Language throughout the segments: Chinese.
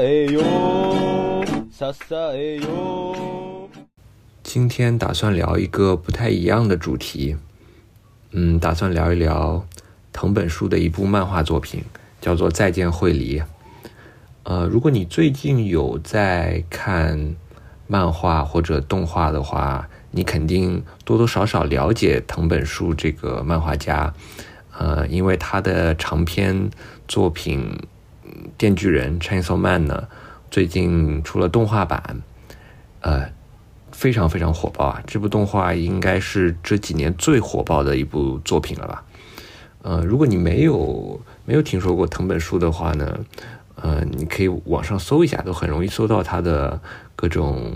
栄よ支えよ今天打算聊一个不太一样的主题，嗯，打算聊一聊藤本树的一部漫画作品，叫做《再见惠梨》。呃，如果你最近有在看漫画或者动画的话，你肯定多多少少了解藤本树这个漫画家。呃，因为他的长篇作品《 电锯人》（Chainsaw Man） 呢，最近出了动画版，呃。非常非常火爆啊！这部动画应该是这几年最火爆的一部作品了吧？呃，如果你没有没有听说过藤本树的话呢，呃，你可以网上搜一下，都很容易搜到他的各种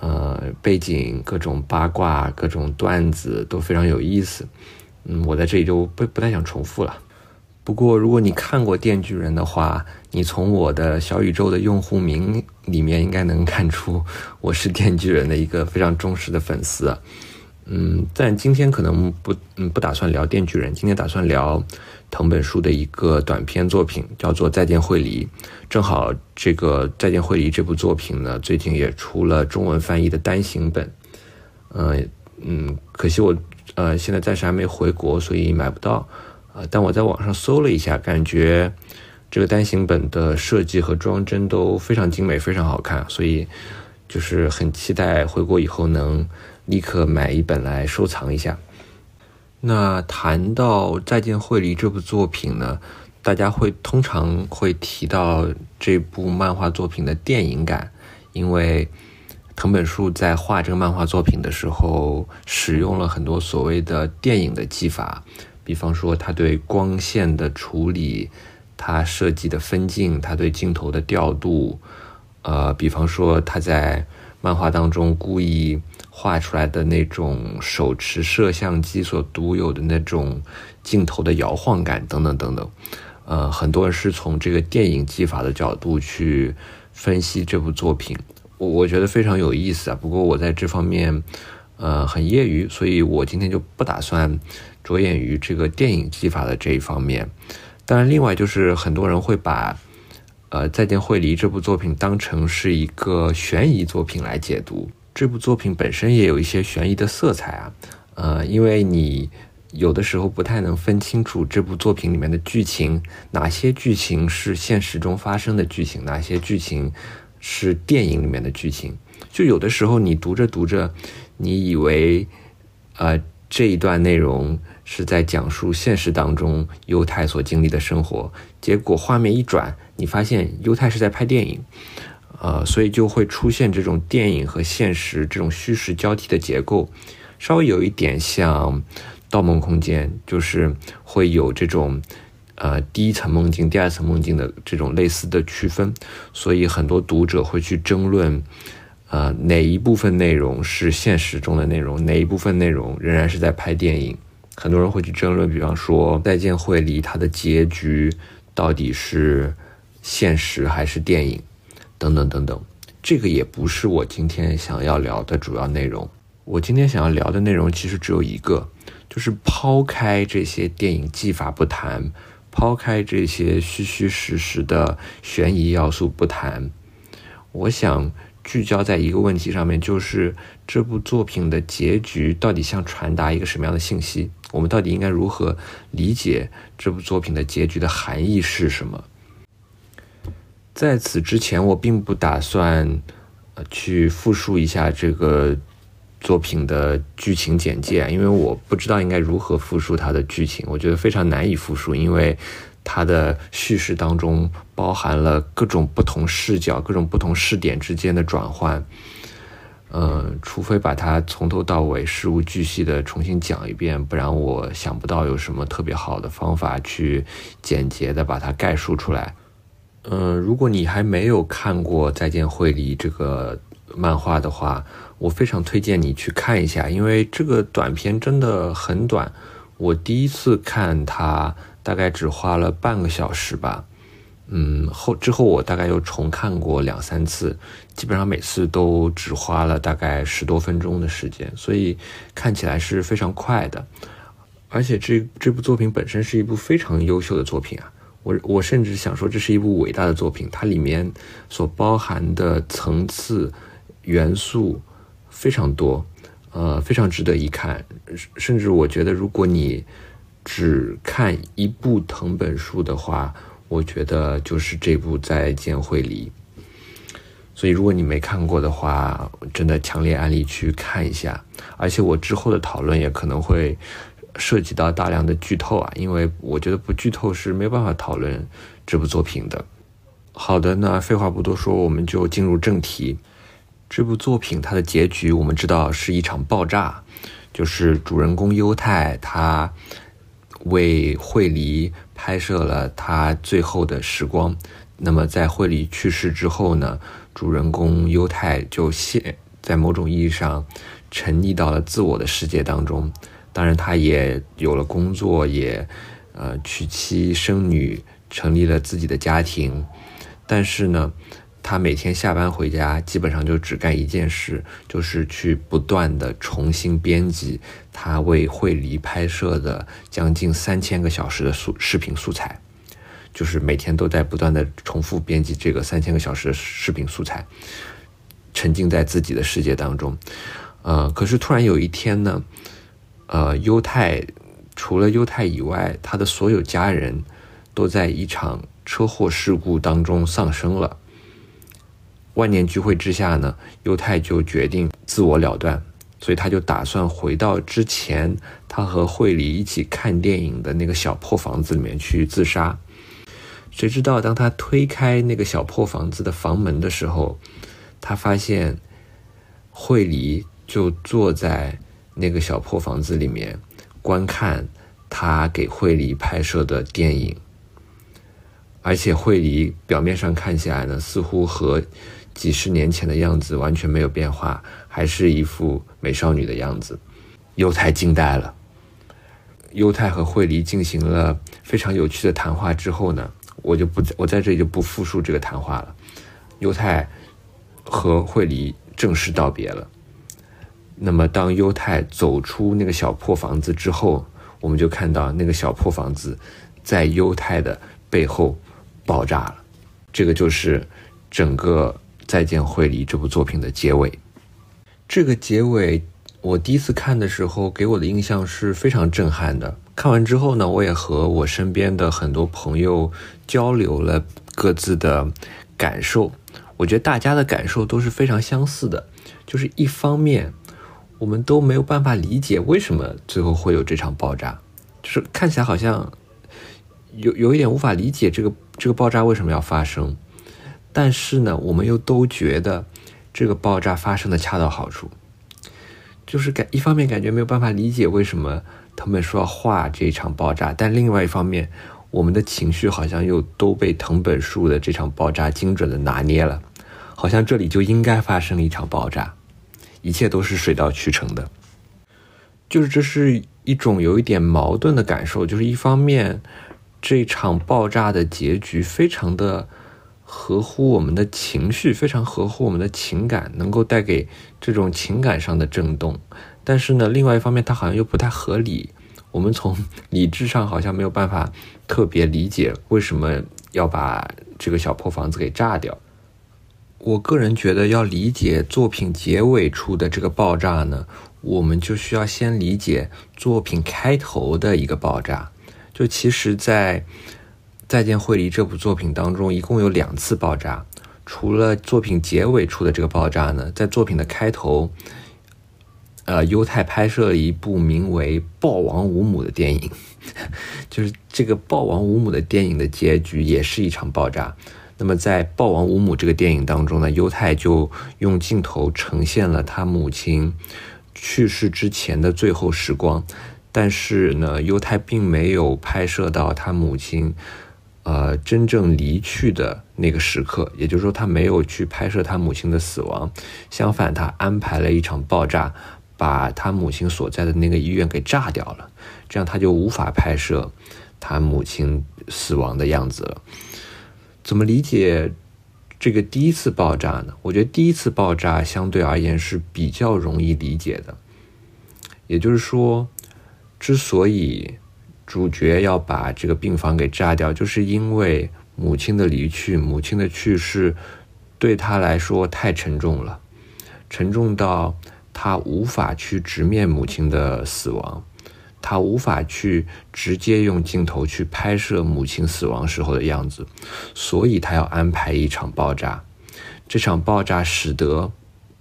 呃背景、各种八卦、各种段子，都非常有意思。嗯，我在这里就不不太想重复了。不过，如果你看过《电锯人》的话，你从我的小宇宙的用户名里面应该能看出，我是《电锯人》的一个非常忠实的粉丝。嗯，但今天可能不，嗯，不打算聊《电锯人》，今天打算聊藤本树的一个短篇作品，叫做《再见惠梨》。正好这个《再见惠梨》这部作品呢，最近也出了中文翻译的单行本。嗯嗯，可惜我呃现在暂时还没回国，所以买不到。呃，但我在网上搜了一下，感觉这个单行本的设计和装帧都非常精美，非常好看，所以就是很期待回国以后能立刻买一本来收藏一下。那谈到《再见惠梨》这部作品呢，大家会通常会提到这部漫画作品的电影感，因为藤本树在画这个漫画作品的时候，使用了很多所谓的电影的技法。比方说，他对光线的处理，他设计的分镜，他对镜头的调度，呃，比方说他在漫画当中故意画出来的那种手持摄像机所独有的那种镜头的摇晃感，等等等等，呃，很多人是从这个电影技法的角度去分析这部作品，我我觉得非常有意思啊。不过我在这方面，呃，很业余，所以我今天就不打算。着眼于这个电影技法的这一方面，当然，另外就是很多人会把呃《再见惠梨》这部作品当成是一个悬疑作品来解读。这部作品本身也有一些悬疑的色彩啊，呃，因为你有的时候不太能分清楚这部作品里面的剧情，哪些剧情是现实中发生的剧情，哪些剧情是电影里面的剧情。就有的时候你读着读着，你以为呃这一段内容。是在讲述现实当中犹太所经历的生活，结果画面一转，你发现犹太是在拍电影，呃，所以就会出现这种电影和现实这种虚实交替的结构，稍微有一点像《盗梦空间》，就是会有这种呃第一层梦境、第二层梦境的这种类似的区分，所以很多读者会去争论，呃，哪一部分内容是现实中的内容，哪一部分内容仍然是在拍电影。很多人会去争论，比方说《再见惠梨》它的结局到底是现实还是电影，等等等等。这个也不是我今天想要聊的主要内容。我今天想要聊的内容其实只有一个，就是抛开这些电影技法不谈，抛开这些虚虚实实的悬疑要素不谈，我想。聚焦在一个问题上面，就是这部作品的结局到底想传达一个什么样的信息？我们到底应该如何理解这部作品的结局的含义是什么？在此之前，我并不打算呃去复述一下这个作品的剧情简介，因为我不知道应该如何复述它的剧情，我觉得非常难以复述，因为。它的叙事当中包含了各种不同视角、各种不同视点之间的转换，嗯，除非把它从头到尾事无巨细的重新讲一遍，不然我想不到有什么特别好的方法去简洁的把它概述出来。嗯，如果你还没有看过《再见惠梨》这个漫画的话，我非常推荐你去看一下，因为这个短片真的很短。我第一次看它。大概只花了半个小时吧，嗯，后之后我大概又重看过两三次，基本上每次都只花了大概十多分钟的时间，所以看起来是非常快的。而且这这部作品本身是一部非常优秀的作品啊，我我甚至想说，这是一部伟大的作品，它里面所包含的层次元素非常多，呃，非常值得一看。甚至我觉得，如果你只看一部藤本树的话，我觉得就是这部《再见惠梨》。所以，如果你没看过的话，真的强烈安利去看一下。而且，我之后的讨论也可能会涉及到大量的剧透啊，因为我觉得不剧透是没办法讨论这部作品的。好的，那废话不多说，我们就进入正题。这部作品它的结局我们知道是一场爆炸，就是主人公优太他为惠梨拍摄了他最后的时光。那么，在惠梨去世之后呢？主人公优太就陷在某种意义上沉溺到了自我的世界当中，当然他也有了工作，也呃娶妻生女，成立了自己的家庭。但是呢，他每天下班回家，基本上就只干一件事，就是去不断的重新编辑他为惠梨拍摄的将近三千个小时的素视频素材。就是每天都在不断的重复编辑这个三千个小时的视频素材，沉浸在自己的世界当中。呃，可是突然有一天呢，呃，优太除了优太以外，他的所有家人都在一场车祸事故当中丧生了。万念俱灰之下呢，犹太就决定自我了断，所以他就打算回到之前他和惠理一起看电影的那个小破房子里面去自杀。谁知道，当他推开那个小破房子的房门的时候，他发现惠梨就坐在那个小破房子里面，观看他给惠梨拍摄的电影。而且惠梨表面上看起来呢，似乎和几十年前的样子完全没有变化，还是一副美少女的样子。犹太惊呆了。犹太和惠梨进行了非常有趣的谈话之后呢？我就不我在这里就不复述这个谈话了。犹太和惠梨正式道别了。那么，当犹太走出那个小破房子之后，我们就看到那个小破房子在犹太的背后爆炸了。这个就是整个《再见惠梨》这部作品的结尾。这个结尾，我第一次看的时候，给我的印象是非常震撼的。看完之后呢，我也和我身边的很多朋友交流了各自的感受。我觉得大家的感受都是非常相似的，就是一方面，我们都没有办法理解为什么最后会有这场爆炸，就是看起来好像有有一点无法理解这个这个爆炸为什么要发生。但是呢，我们又都觉得这个爆炸发生的恰到好处，就是感一方面感觉没有办法理解为什么。他们说要画这场爆炸，但另外一方面，我们的情绪好像又都被藤本树的这场爆炸精准的拿捏了，好像这里就应该发生一场爆炸，一切都是水到渠成的。就是这是一种有一点矛盾的感受，就是一方面，这场爆炸的结局非常的合乎我们的情绪，非常合乎我们的情感，能够带给这种情感上的震动。但是呢，另外一方面，它好像又不太合理。我们从理智上好像没有办法特别理解为什么要把这个小破房子给炸掉。我个人觉得，要理解作品结尾处的这个爆炸呢，我们就需要先理解作品开头的一个爆炸。就其实，在《再见惠梨》这部作品当中，一共有两次爆炸。除了作品结尾处的这个爆炸呢，在作品的开头。呃，犹太拍摄了一部名为《暴王无母》的电影，就是这个《暴王无母》的电影的结局也是一场爆炸。那么在《暴王无母》这个电影当中呢，犹太就用镜头呈现了他母亲去世之前的最后时光，但是呢，犹太并没有拍摄到他母亲呃真正离去的那个时刻，也就是说，他没有去拍摄他母亲的死亡，相反，他安排了一场爆炸。把他母亲所在的那个医院给炸掉了，这样他就无法拍摄他母亲死亡的样子了。怎么理解这个第一次爆炸呢？我觉得第一次爆炸相对而言是比较容易理解的。也就是说，之所以主角要把这个病房给炸掉，就是因为母亲的离去，母亲的去世对他来说太沉重了，沉重到他无法去直面母亲的死亡，他无法去直接用镜头去拍摄母亲死亡时候的样子，所以他要安排一场爆炸。这场爆炸使得。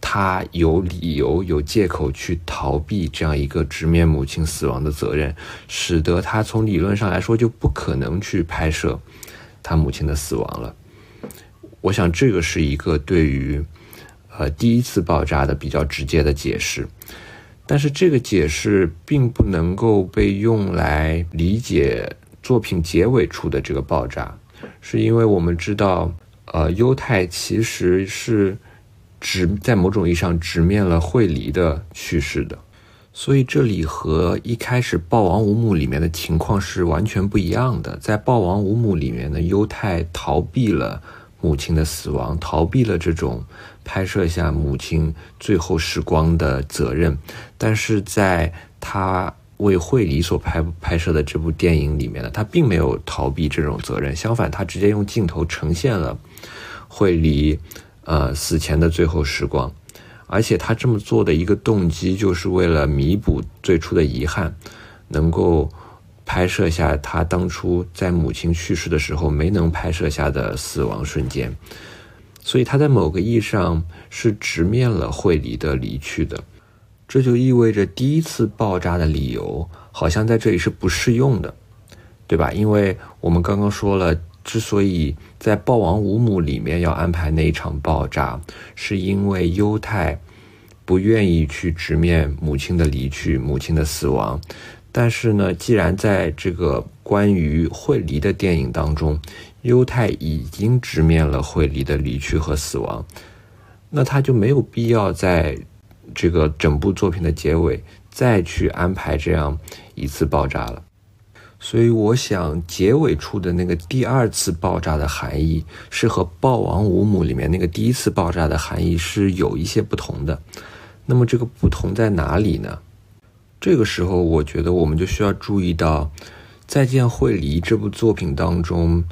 他有理由、有借口去逃避这样一个直面母亲死亡的责任，使得他从理论上来说就不可能去拍摄他母亲的死亡了。我想这个是一个对于呃第一次爆炸的比较直接的解释，但是这个解释并不能够被用来理解作品结尾处的这个爆炸，是因为我们知道，呃，犹太其实是。直在某种意义上直面了惠梨的去世的，所以这里和一开始《暴王无母》里面的情况是完全不一样的。在《暴王无母》里面呢，犹太逃避了母亲的死亡，逃避了这种拍摄下母亲最后时光的责任，但是在他为惠梨所拍拍摄的这部电影里面呢，他并没有逃避这种责任，相反，他直接用镜头呈现了惠梨。呃，死前的最后时光，而且他这么做的一个动机，就是为了弥补最初的遗憾，能够拍摄下他当初在母亲去世的时候没能拍摄下的死亡瞬间。所以他在某个意义上是直面了惠梨的离去的，这就意味着第一次爆炸的理由好像在这里是不适用的，对吧？因为我们刚刚说了。之所以在《暴王五母》里面要安排那一场爆炸，是因为犹太不愿意去直面母亲的离去、母亲的死亡。但是呢，既然在这个关于惠梨的电影当中，犹太已经直面了惠梨的离去和死亡，那他就没有必要在这个整部作品的结尾再去安排这样一次爆炸了。所以，我想结尾处的那个第二次爆炸的含义，是和《豹王五母》里面那个第一次爆炸的含义是有一些不同的。那么，这个不同在哪里呢？这个时候，我觉得我们就需要注意到，《再见，惠梨》这部作品当中，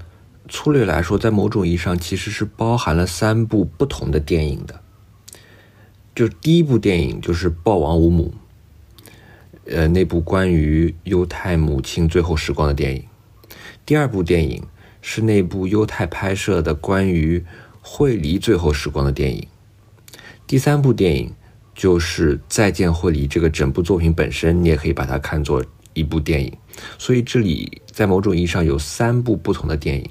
粗略来说，在某种意义上其实是包含了三部不同的电影的。就第一部电影就是《豹王五母》。呃，那部关于犹太母亲最后时光的电影，第二部电影是那部犹太拍摄的关于惠梨最后时光的电影，第三部电影就是《再见惠梨》这个整部作品本身，你也可以把它看作一部电影。所以这里在某种意义上有三部不同的电影。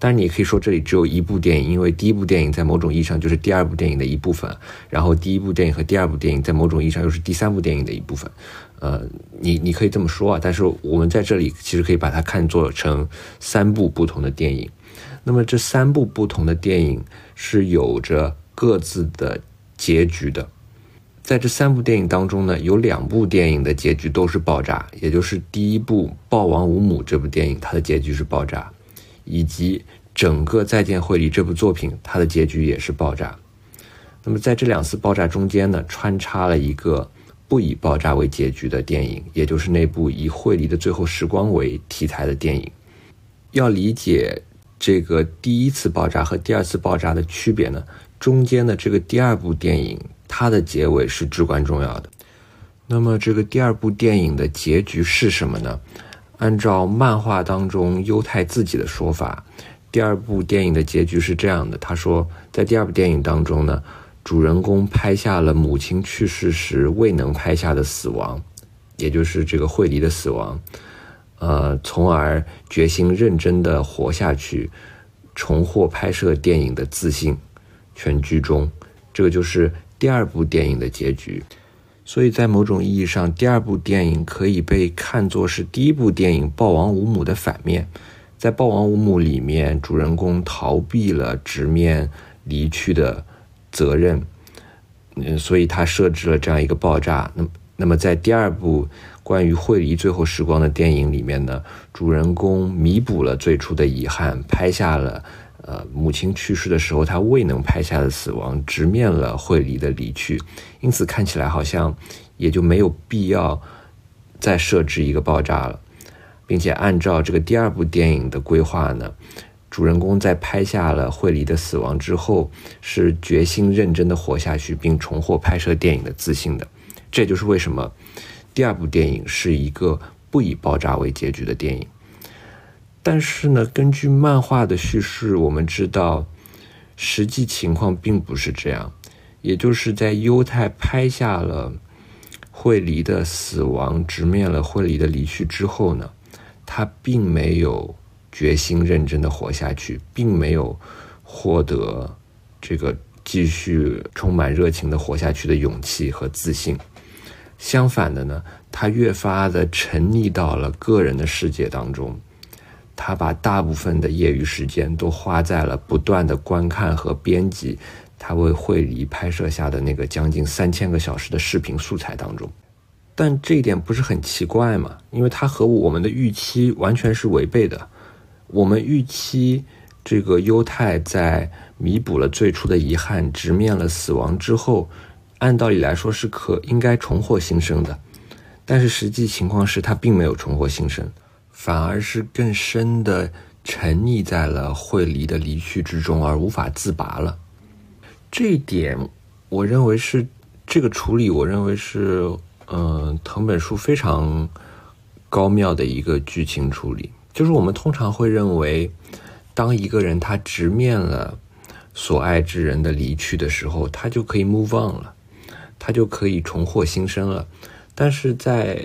当然，你也可以说这里只有一部电影，因为第一部电影在某种意义上就是第二部电影的一部分，然后第一部电影和第二部电影在某种意义上又是第三部电影的一部分。呃，你你可以这么说啊，但是我们在这里其实可以把它看作成三部不同的电影。那么这三部不同的电影是有着各自的结局的。在这三部电影当中呢，有两部电影的结局都是爆炸，也就是第一部《暴王无母》这部电影，它的结局是爆炸。以及整个《再见惠理》这部作品，它的结局也是爆炸。那么在这两次爆炸中间呢，穿插了一个不以爆炸为结局的电影，也就是那部以惠理的最后时光为题材的电影。要理解这个第一次爆炸和第二次爆炸的区别呢，中间的这个第二部电影，它的结尾是至关重要的。那么这个第二部电影的结局是什么呢？按照漫画当中犹太自己的说法，第二部电影的结局是这样的：他说，在第二部电影当中呢，主人公拍下了母亲去世时未能拍下的死亡，也就是这个惠梨的死亡，呃，从而决心认真的活下去，重获拍摄电影的自信，全剧终。这个就是第二部电影的结局。所以在某种意义上，第二部电影可以被看作是第一部电影《暴王无母》的反面。在《暴王无母》里面，主人公逃避了直面离去的责任，嗯，所以他设置了这样一个爆炸。那么，那么在第二部关于惠梨最后时光的电影里面呢，主人公弥补了最初的遗憾，拍下了。呃，母亲去世的时候，他未能拍下的死亡，直面了惠梨的离去，因此看起来好像也就没有必要再设置一个爆炸了。并且按照这个第二部电影的规划呢，主人公在拍下了惠梨的死亡之后，是决心认真的活下去，并重获拍摄电影的自信的。这就是为什么第二部电影是一个不以爆炸为结局的电影。但是呢，根据漫画的叙事，我们知道实际情况并不是这样。也就是在犹太拍下了惠梨的死亡，直面了惠梨的离去之后呢，他并没有决心认真的活下去，并没有获得这个继续充满热情的活下去的勇气和自信。相反的呢，他越发的沉溺到了个人的世界当中，他把大部分的业余时间都花在了不断的观看和编辑。他为惠梨拍摄下的那个将近三千个小时的视频素材当中，但这一点不是很奇怪吗？因为它和我们的预期完全是违背的。我们预期这个犹太在弥补了最初的遗憾，直面了死亡之后，按道理来说是可应该重获新生的。但是实际情况是他并没有重获新生，反而是更深的沉溺在了惠梨的离去之中，而无法自拔了。这一点，我认为是这个处理，我认为是，嗯，藤本树非常高妙的一个剧情处理。就是我们通常会认为，当一个人他直面了所爱之人的离去的时候，他就可以 move on 了，他就可以重获新生了。但是在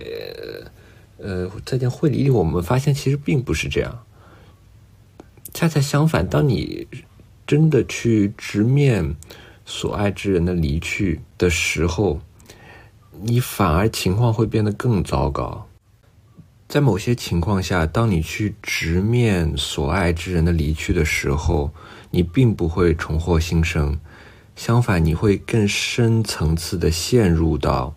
呃，在件会里，我们发现其实并不是这样。恰恰相反，当你真的去直面所爱之人的离去的时候，你反而情况会变得更糟糕。在某些情况下，当你去直面所爱之人的离去的时候，你并不会重获新生，相反，你会更深层次的陷入到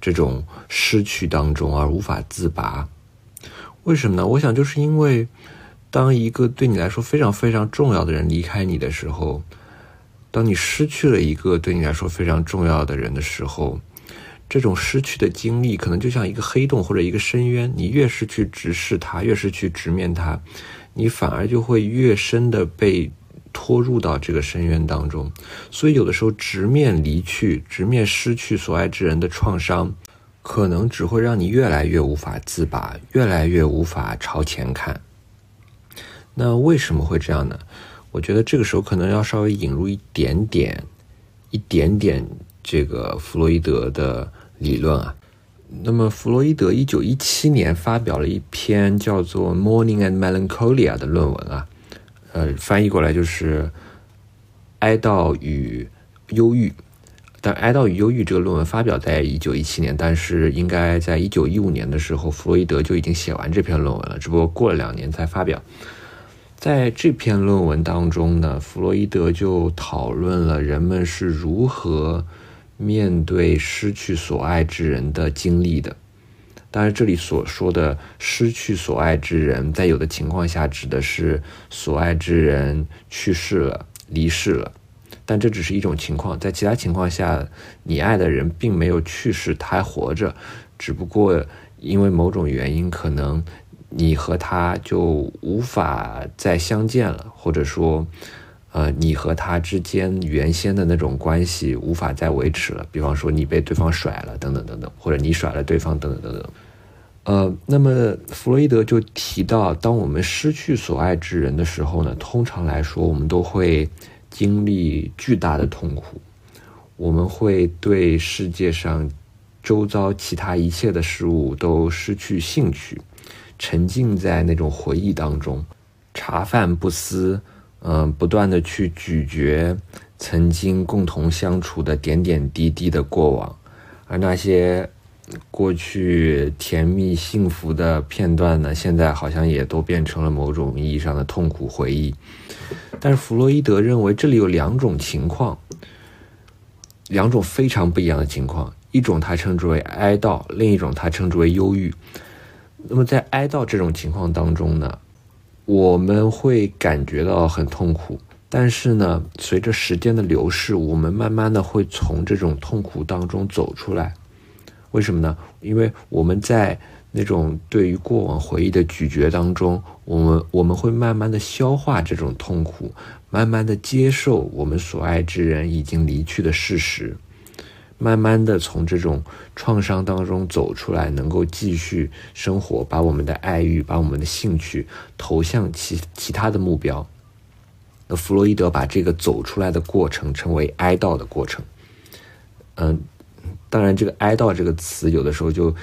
这种失去当中而无法自拔。为什么呢？我想就是因为。当一个对你来说非常非常重要的人离开你的时候，当你失去了一个对你来说非常重要的人的时候，这种失去的经历可能就像一个黑洞或者一个深渊。你越是去直视它，越是去直面它，你反而就会越深的被拖入到这个深渊当中。所以，有的时候直面离去、直面失去所爱之人的创伤，可能只会让你越来越无法自拔，越来越无法朝前看。那为什么会这样呢？我觉得这个时候可能要稍微引入一点点、一点点这个弗洛伊德的理论啊。那么，弗洛伊德一九一七年发表了一篇叫做《Morning and Melancholia》的论文啊，呃，翻译过来就是《哀悼与忧郁》。但《哀悼与忧郁》这个论文发表在一九一七年，但是应该在一九一五年的时候，弗洛伊德就已经写完这篇论文了，只不过过了两年才发表。在这篇论文当中呢，弗洛伊德就讨论了人们是如何面对失去所爱之人的经历的。当然，这里所说的失去所爱之人，在有的情况下指的是所爱之人去世了、离世了，但这只是一种情况。在其他情况下，你爱的人并没有去世，他还活着，只不过因为某种原因，可能。你和他就无法再相见了，或者说，呃，你和他之间原先的那种关系无法再维持了。比方说，你被对方甩了，等等等等，或者你甩了对方，等等等等。呃，那么弗洛伊德就提到，当我们失去所爱之人的时候呢，通常来说，我们都会经历巨大的痛苦，我们会对世界上周遭其他一切的事物都失去兴趣。沉浸在那种回忆当中，茶饭不思，嗯，不断的去咀嚼曾经共同相处的点点滴滴的过往，而那些过去甜蜜幸福的片段呢，现在好像也都变成了某种意义上的痛苦回忆。但是弗洛伊德认为，这里有两种情况，两种非常不一样的情况，一种他称之为哀悼，另一种他称之为忧郁。那么在哀悼这种情况当中呢，我们会感觉到很痛苦，但是呢，随着时间的流逝，我们慢慢的会从这种痛苦当中走出来。为什么呢？因为我们在那种对于过往回忆的咀嚼当中，我们我们会慢慢的消化这种痛苦，慢慢的接受我们所爱之人已经离去的事实，慢慢的从这种创伤当中走出来，能够继续生活，把我们的爱欲，把我们的兴趣投向其其他的目标。那弗洛伊德把这个走出来的过程称为哀悼的过程。嗯，当然，这个哀悼这个词有的时候就。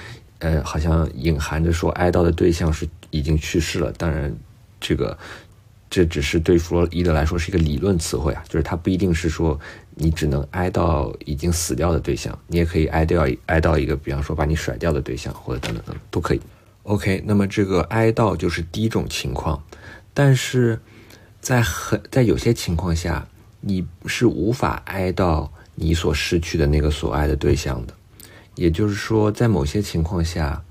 呃，好像隐含着说哀悼的对象是已经去世了。当然，这个这只是对弗洛伊德来说是一个理论词汇啊，就是他不一定是说你只能哀悼已经死掉的对象，你也可以哀悼哀悼一个，比方说把你甩掉的对象，或者等等等都可以。OK，那么这个哀悼就是第一种情况，但是在很在有些情况下，你是无法哀悼你所失去的那个所爱的对象的。也就是说，在某些情况下，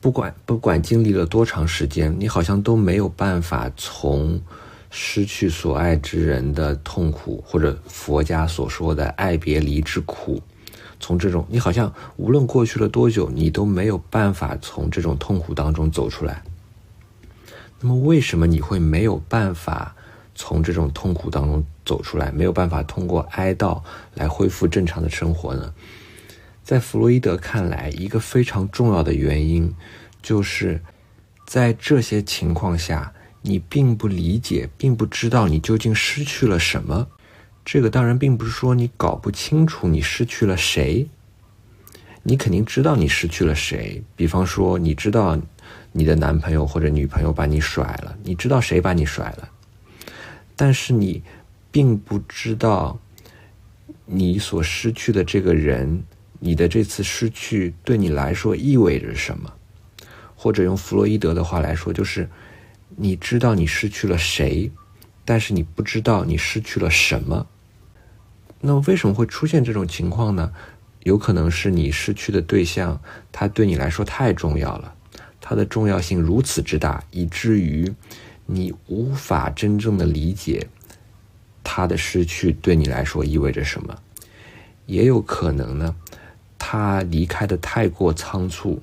不管不管经历了多长时间，你好像都没有办法从失去所爱之人的痛苦，或者佛家所说的爱别离之苦，从这种你好像无论过去了多久，你都没有办法从这种痛苦当中走出来。那么，为什么你会没有办法从这种痛苦当中走出来？没有办法通过哀悼来恢复正常的生活呢？在弗洛伊德看来，一个非常重要的原因，就是在这些情况下，你并不理解，并不知道你究竟失去了什么。这个当然并不是说你搞不清楚你失去了谁，你肯定知道你失去了谁。比方说，你知道你的男朋友或者女朋友把你甩了，你知道谁把你甩了，但是你并不知道你所失去的这个人。你的这次失去对你来说意味着什么？或者用弗洛伊德的话来说，就是你知道你失去了谁，但是你不知道你失去了什么。那么为什么会出现这种情况呢？有可能是你失去的对象，他对你来说太重要了，他的重要性如此之大，以至于你无法真正的理解他的失去对你来说意味着什么。也有可能呢。他离开的太过仓促，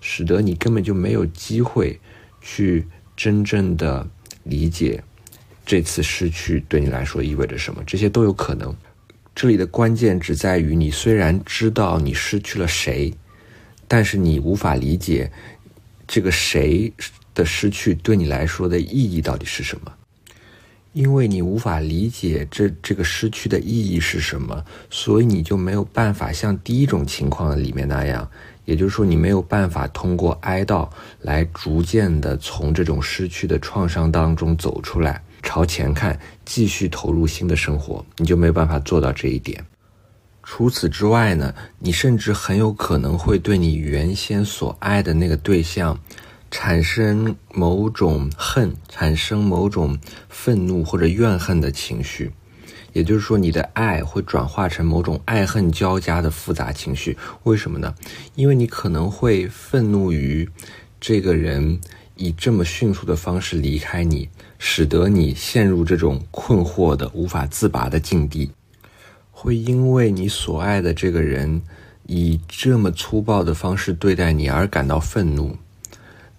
使得你根本就没有机会去真正的理解这次失去对你来说意味着什么。这些都有可能。这里的关键只在于，你虽然知道你失去了谁，但是你无法理解这个谁的失去对你来说的意义到底是什么。因为你无法理解这这个失去的意义是什么，所以你就没有办法像第一种情况里面那样，也就是说，你没有办法通过哀悼来逐渐的从这种失去的创伤当中走出来，朝前看，继续投入新的生活，你就没有办法做到这一点。除此之外呢，你甚至很有可能会对你原先所爱的那个对象。产生某种恨，产生某种愤怒或者怨恨的情绪，也就是说，你的爱会转化成某种爱恨交加的复杂情绪。为什么呢？因为你可能会愤怒于这个人以这么迅速的方式离开你，使得你陷入这种困惑的无法自拔的境地；会因为你所爱的这个人以这么粗暴的方式对待你而感到愤怒。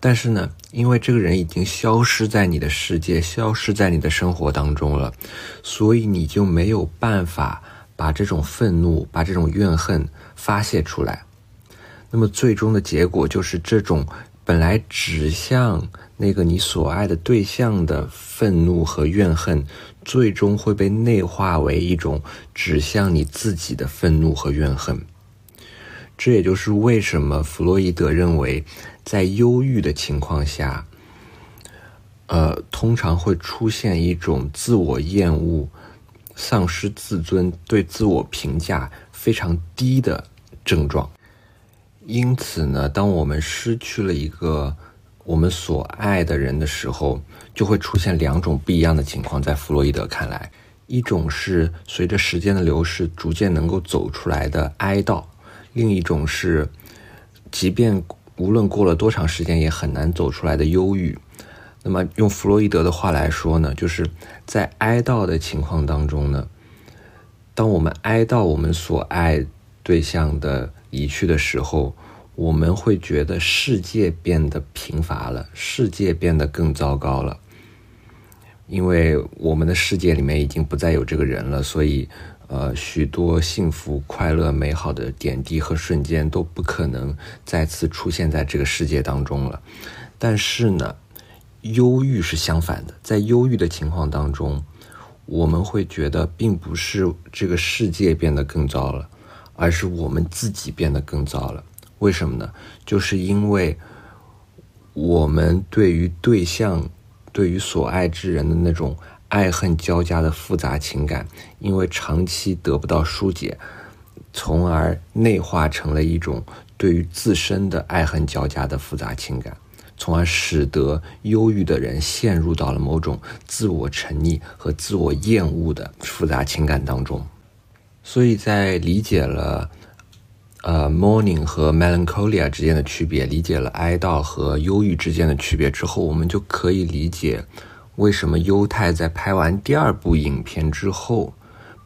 但是呢，因为这个人已经消失在你的世界，消失在你的生活当中了，所以你就没有办法把这种愤怒、把这种怨恨发泄出来。那么最终的结果就是，这种本来指向那个你所爱的对象的愤怒和怨恨，最终会被内化为一种指向你自己的愤怒和怨恨。这也就是为什么弗洛伊德认为。在忧郁的情况下，呃，通常会出现一种自我厌恶、丧失自尊、对自我评价非常低的症状。因此呢，当我们失去了一个我们所爱的人的时候，就会出现两种不一样的情况。在弗洛伊德看来，一种是随着时间的流逝逐渐能够走出来的哀悼，另一种是即便。无论过了多长时间，也很难走出来的忧郁。那么，用弗洛伊德的话来说呢，就是在哀悼的情况当中呢，当我们哀悼我们所爱对象的离去的时候，我们会觉得世界变得贫乏了，世界变得更糟糕了，因为我们的世界里面已经不再有这个人了，所以，呃，许多幸福、快乐、美好的点滴和瞬间都不可能再次出现在这个世界当中了。但是呢，忧郁是相反的，在忧郁的情况当中，我们会觉得并不是这个世界变得更糟了，而是我们自己变得更糟了。为什么呢？就是因为我们对于对象、对于所爱之人的那种爱恨交加的复杂情感，因为长期得不到疏解，从而内化成了一种对于自身的爱恨交加的复杂情感，从而使得忧郁的人陷入到了某种自我沉溺和自我厌恶的复杂情感当中。所以在理解了。呃，morning 和 melancholia 之间的区别，理解了哀悼和忧郁之间的区别之后，我们就可以理解为什么犹太在拍完第二部影片之后，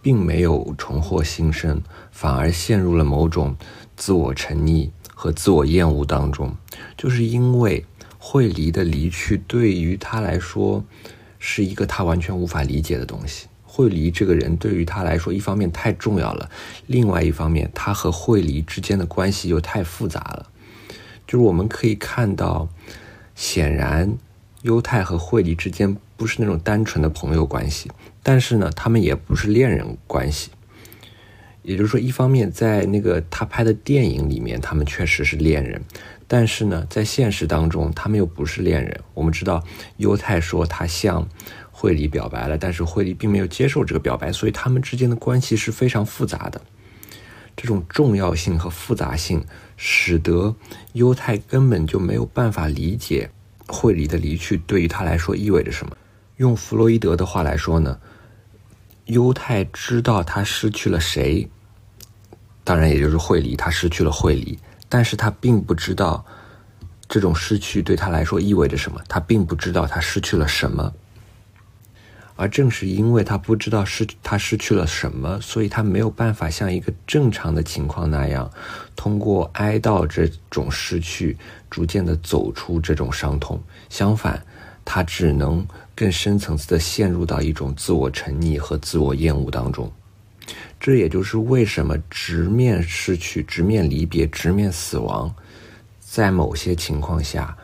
并没有重获新生，反而陷入了某种自我沉溺和自我厌恶当中，就是因为惠梨的离去对于他来说是一个他完全无法理解的东西。惠梨这个人对于他来说，一方面太重要了，另外一方面，他和惠梨之间的关系又太复杂了。就是我们可以看到，显然犹太和惠梨之间不是那种单纯的朋友关系，但是呢，他们也不是恋人关系。也就是说，一方面在那个他拍的电影里面，他们确实是恋人，但是呢，在现实当中，他们又不是恋人。我们知道，犹太说他向。惠理表白了，但是惠理并没有接受这个表白，所以他们之间的关系是非常复杂的。这种重要性和复杂性，使得犹太根本就没有办法理解惠理的离去对于他来说意味着什么。用弗洛伊德的话来说呢，犹太知道他失去了谁，当然也就是惠理，他失去了惠理，但是他并不知道这种失去对他来说意味着什么，他并不知道他失去了什么。而正是因为他不知道失他失去了什么，所以他没有办法像一个正常的情况那样，通过哀悼这种失去，逐渐的走出这种伤痛。相反，他只能更深层次的陷入到一种自我沉溺和自我厌恶当中。这也就是为什么直面失去、直面离别、直面死亡，在某些情况下，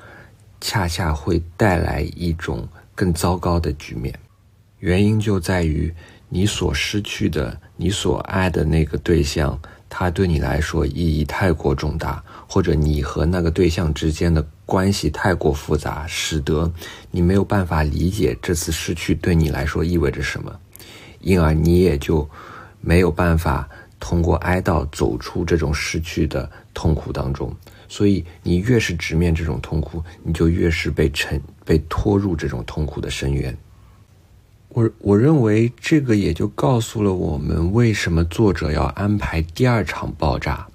恰恰会带来一种更糟糕的局面。原因就在于你所失去的、你所爱的那个对象，他对你来说意义太过重大，或者你和那个对象之间的关系太过复杂，使得你没有办法理解这次失去对你来说意味着什么，因而你也就没有办法通过哀悼走出这种失去的痛苦当中。所以，你越是直面这种痛苦，你就越是被沉、被拖入这种痛苦的深渊。我我认为这个也就告诉了我们，为什么作者要安排第二场爆炸，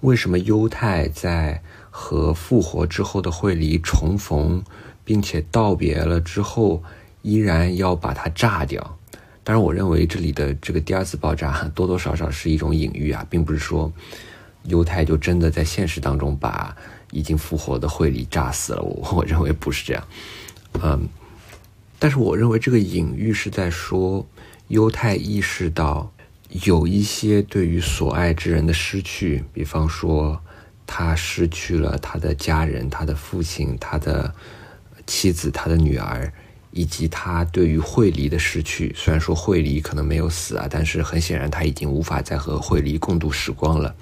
为什么犹太在和复活之后的惠梨重逢，并且道别了之后，依然要把它炸掉。当然，我认为这里的这个第二次爆炸多多少少是一种隐喻啊，并不是说犹太就真的在现实当中把已经复活的惠梨炸死了。我我认为不是这样，嗯。但是我认为这个隐喻是在说，犹太意识到有一些对于所爱之人的失去，比方说他失去了他的家人、他的父亲、他的妻子、他的女儿，以及他对于惠梨的失去。虽然说惠梨可能没有死啊，但是很显然他已经无法再和惠梨共度时光了。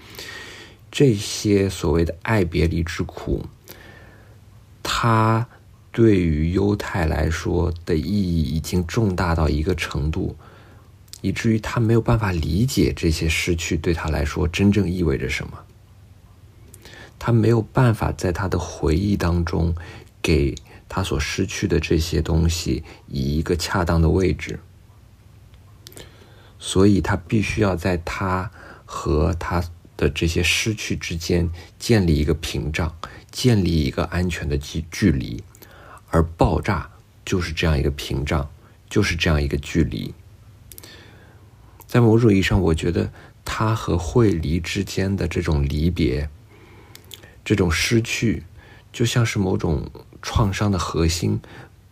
这些所谓的爱别离之苦，他。对于犹太来说的意义已经重大到一个程度，以至于他没有办法理解这些失去对他来说真正意味着什么。他没有办法在他的回忆当中给他所失去的这些东西以一个恰当的位置，所以他必须要在他和他的这些失去之间建立一个屏障，建立一个安全的距距离。而爆炸就是这样一个屏障，就是这样一个距离。在某种意义上，我觉得他和惠梨之间的这种离别，这种失去，就像是某种创伤的核心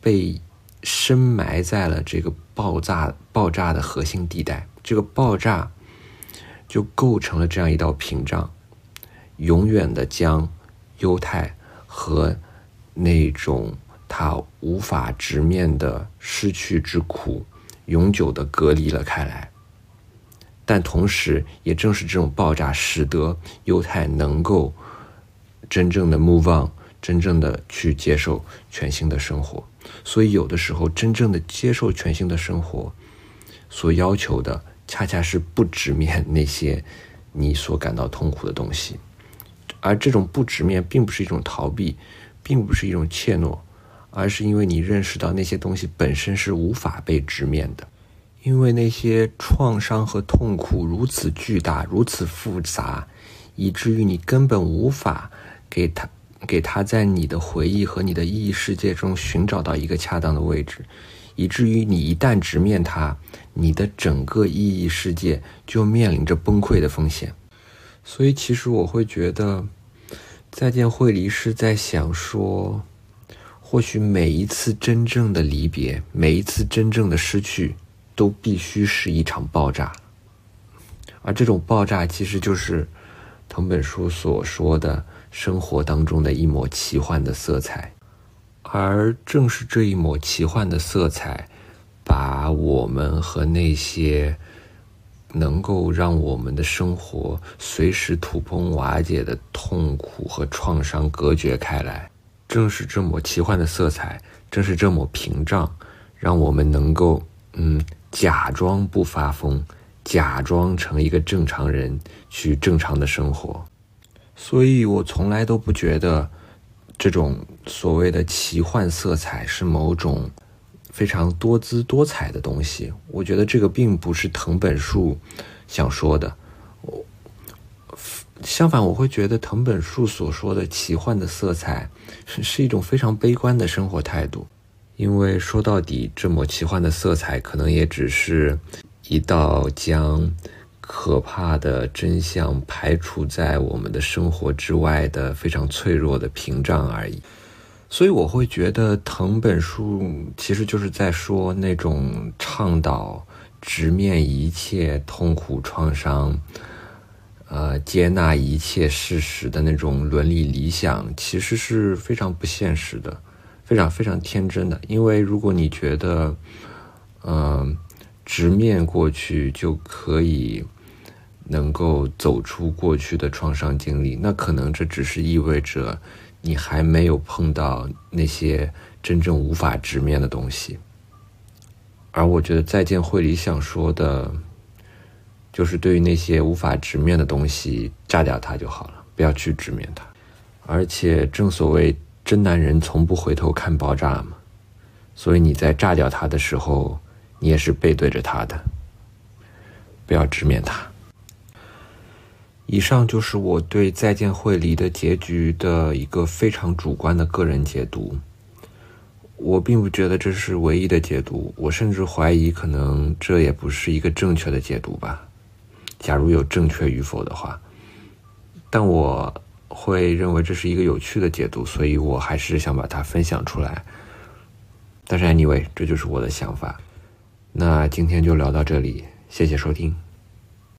被深埋在了这个爆炸爆炸的核心地带，这个爆炸就构成了这样一道屏障，永远的将犹太和那种他无法直面的失去之苦，永久的隔离了开来。但同时，也正是这种爆炸，使得犹太能够真正的 move on，真正的去接受全新的生活。所以，有的时候，真正的接受全新的生活，所要求的，恰恰是不直面那些你所感到痛苦的东西。而这种不直面，并不是一种逃避，并不是一种怯懦，而是因为你认识到那些东西本身是无法被直面的。因为那些创伤和痛苦如此巨大、如此复杂，以至于你根本无法给他、给他在你的回忆和你的意义世界中寻找到一个恰当的位置，以至于你一旦直面它，你的整个意义世界就面临着崩溃的风险。所以，其实我会觉得，再见惠梨是在想说，或许每一次真正的离别，每一次真正的失去。都必须是一场爆炸，而这种爆炸其实就是藤本树所说的生活当中的一抹奇幻的色彩，而正是这一抹奇幻的色彩，把我们和那些能够让我们的生活随时土崩瓦解的痛苦和创伤隔绝开来。正是这抹奇幻的色彩，正是这抹屏障，让我们能够嗯。假装不发疯，假装成一个正常人去正常的生活，所以我从来都不觉得这种所谓的奇幻色彩是某种非常多姿多彩的东西。我觉得这个并不是藤本树想说的。相反，我会觉得藤本树所说的奇幻的色彩是是一种非常悲观的生活态度。因为说到底，这抹奇幻的色彩可能也只是一道将可怕的真相排除在我们的生活之外的非常脆弱的屏障而已。所以我会觉得藤本树其实就是在说那种倡导直面一切痛苦创伤，呃，接纳一切事实的那种伦理理想，其实是非常不现实的。非常非常天真的，因为如果你觉得，嗯，直面过去就可以能够走出过去的创伤经历，那可能这只是意味着你还没有碰到那些真正无法直面的东西。而我觉得再见会里想说的，就是对于那些无法直面的东西，炸掉它就好了，不要去直面它。而且正所谓。真男人从不回头看爆炸嘛，所以你在炸掉他的时候，你也是背对着他的，不要直面他。以上就是我对《再见惠梨》的结局的一个非常主观的个人解读。我并不觉得这是唯一的解读，我甚至怀疑可能这也不是一个正确的解读吧。假如有正确与否的话，但我。会认为这是一个有趣的解读，所以我还是想把它分享出来。但是 anyway，这就是我的想法。那今天就聊到这里，谢谢收听。